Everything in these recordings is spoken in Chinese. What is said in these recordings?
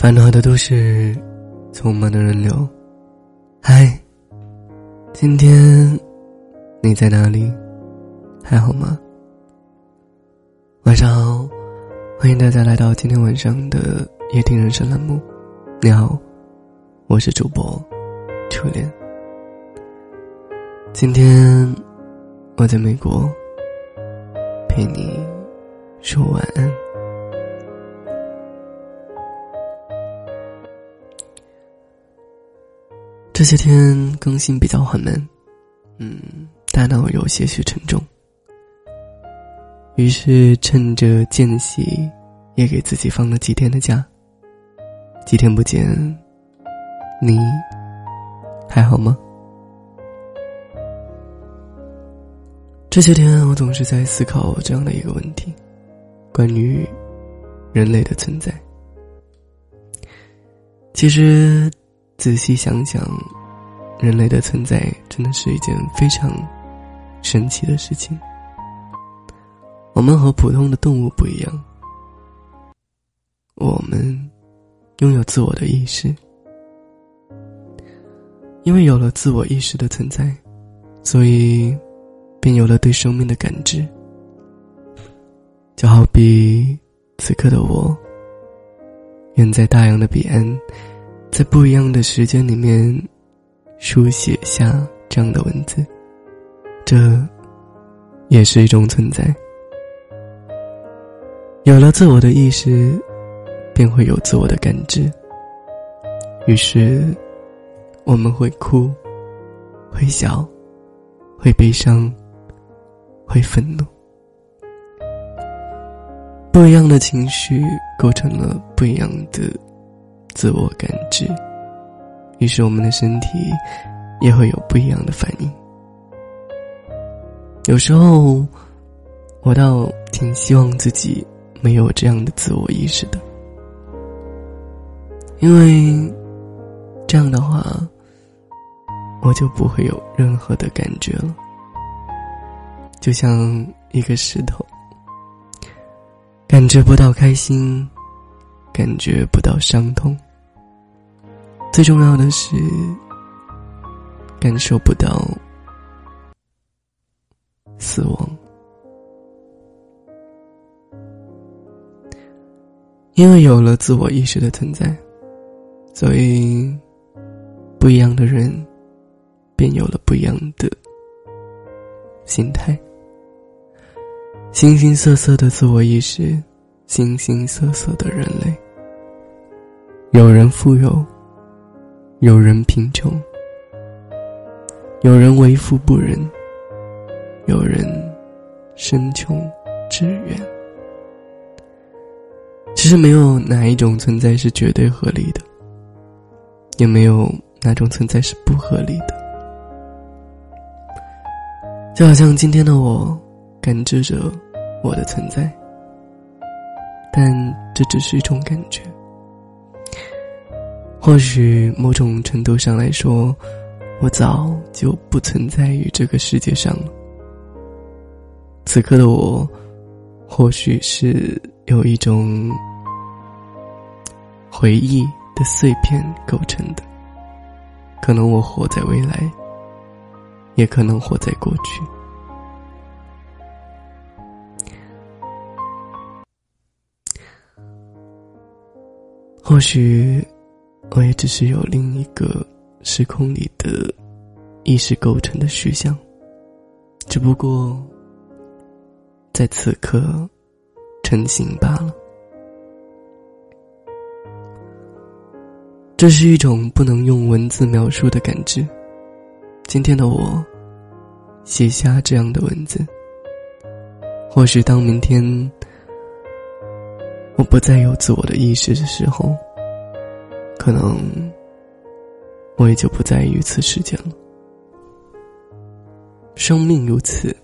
烦恼的都市，匆忙的人流。嗨，今天你在哪里？还好吗？晚上好，欢迎大家来到今天晚上的夜听人生栏目。你好，我是主播初恋。今天我在美国，陪你说晚安。这些天更新比较缓慢，嗯，大脑有些许沉重。于是趁着间隙，也给自己放了几天的假。几天不见，你还好吗？这些天我总是在思考这样的一个问题：关于人类的存在。其实。仔细想想，人类的存在真的是一件非常神奇的事情。我们和普通的动物不一样，我们拥有自我的意识。因为有了自我意识的存在，所以便有了对生命的感知。就好比此刻的我，远在大洋的彼岸。在不一样的时间里面，书写下这样的文字，这也是一种存在。有了自我的意识，便会有自我的感知。于是，我们会哭，会笑，会悲伤，会愤怒。不一样的情绪构成了不一样的。自我感知，于是我们的身体也会有不一样的反应。有时候，我倒挺希望自己没有这样的自我意识的，因为这样的话，我就不会有任何的感觉了，就像一个石头，感觉不到开心。感觉不到伤痛，最重要的是感受不到死亡，因为有了自我意识的存在，所以不一样的人便有了不一样的心态，形形色色的自我意识。形形色色的人类，有人富有，有人贫穷，有人为富不仁，有人身穷志远。其实没有哪一种存在是绝对合理的，也没有哪种存在是不合理的。就好像今天的我，感知着我的存在。但这只是一种感觉。或许某种程度上来说，我早就不存在于这个世界上了。此刻的我，或许是有一种回忆的碎片构成的。可能我活在未来，也可能活在过去。或许，我也只是有另一个时空里的意识构成的虚像，只不过在此刻成型罢了。这是一种不能用文字描述的感知。今天的我写下这样的文字，或许当明天。我不再有自我的意识的时候，可能我也就不在于此世间了。生命如此，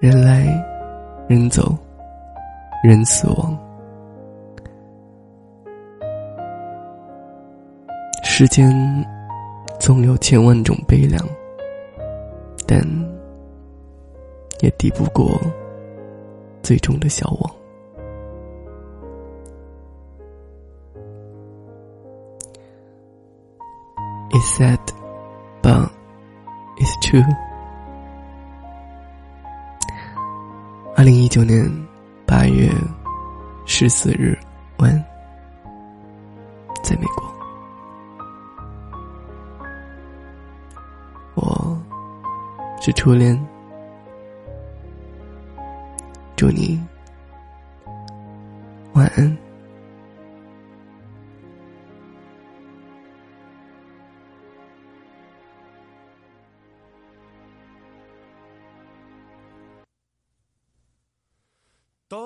人来人走，人死亡，世间总有千万种悲凉，但也抵不过最终的消亡。Sad, but it's true. 二零一九年八月十四日晚，在美国，我是初恋，祝你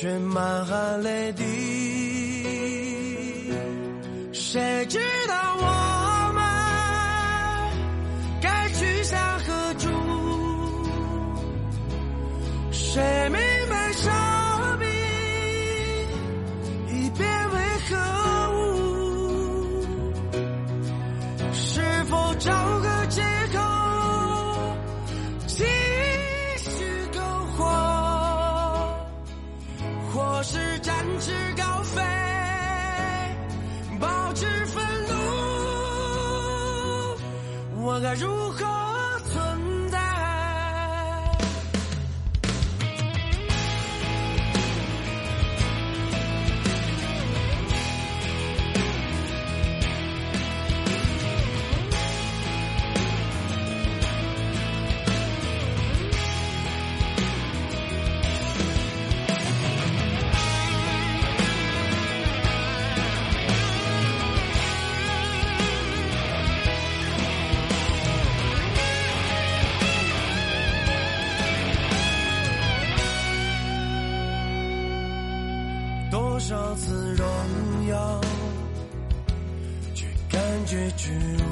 却满含泪滴，谁知道我们该去向何处？谁明该如何？多少次荣耀，却感觉屈辱；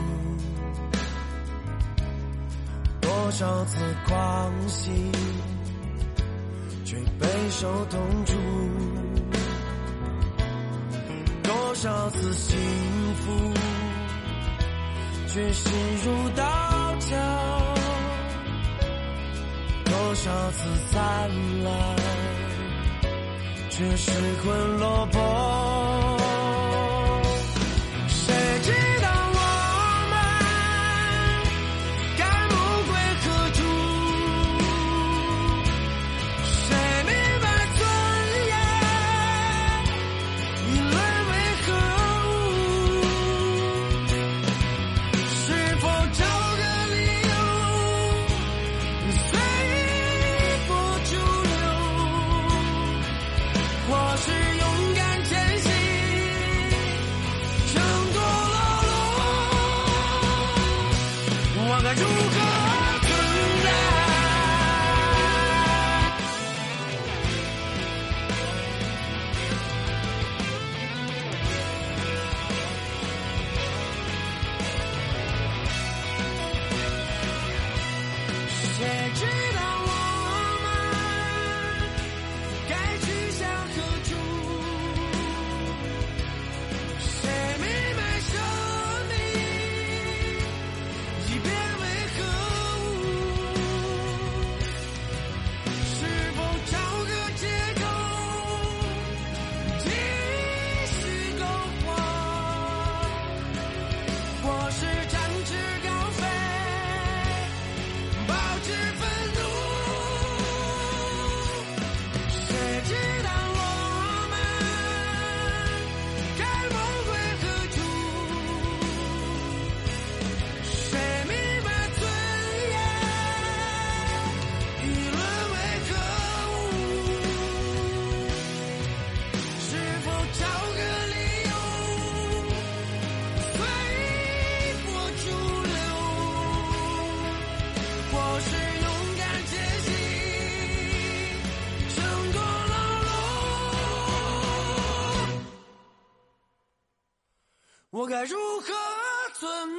多少次狂喜，却备受痛楚；多少次幸福，却心如刀绞；多少次灿烂。却失魂落魄。Tortuga! 我该如何存？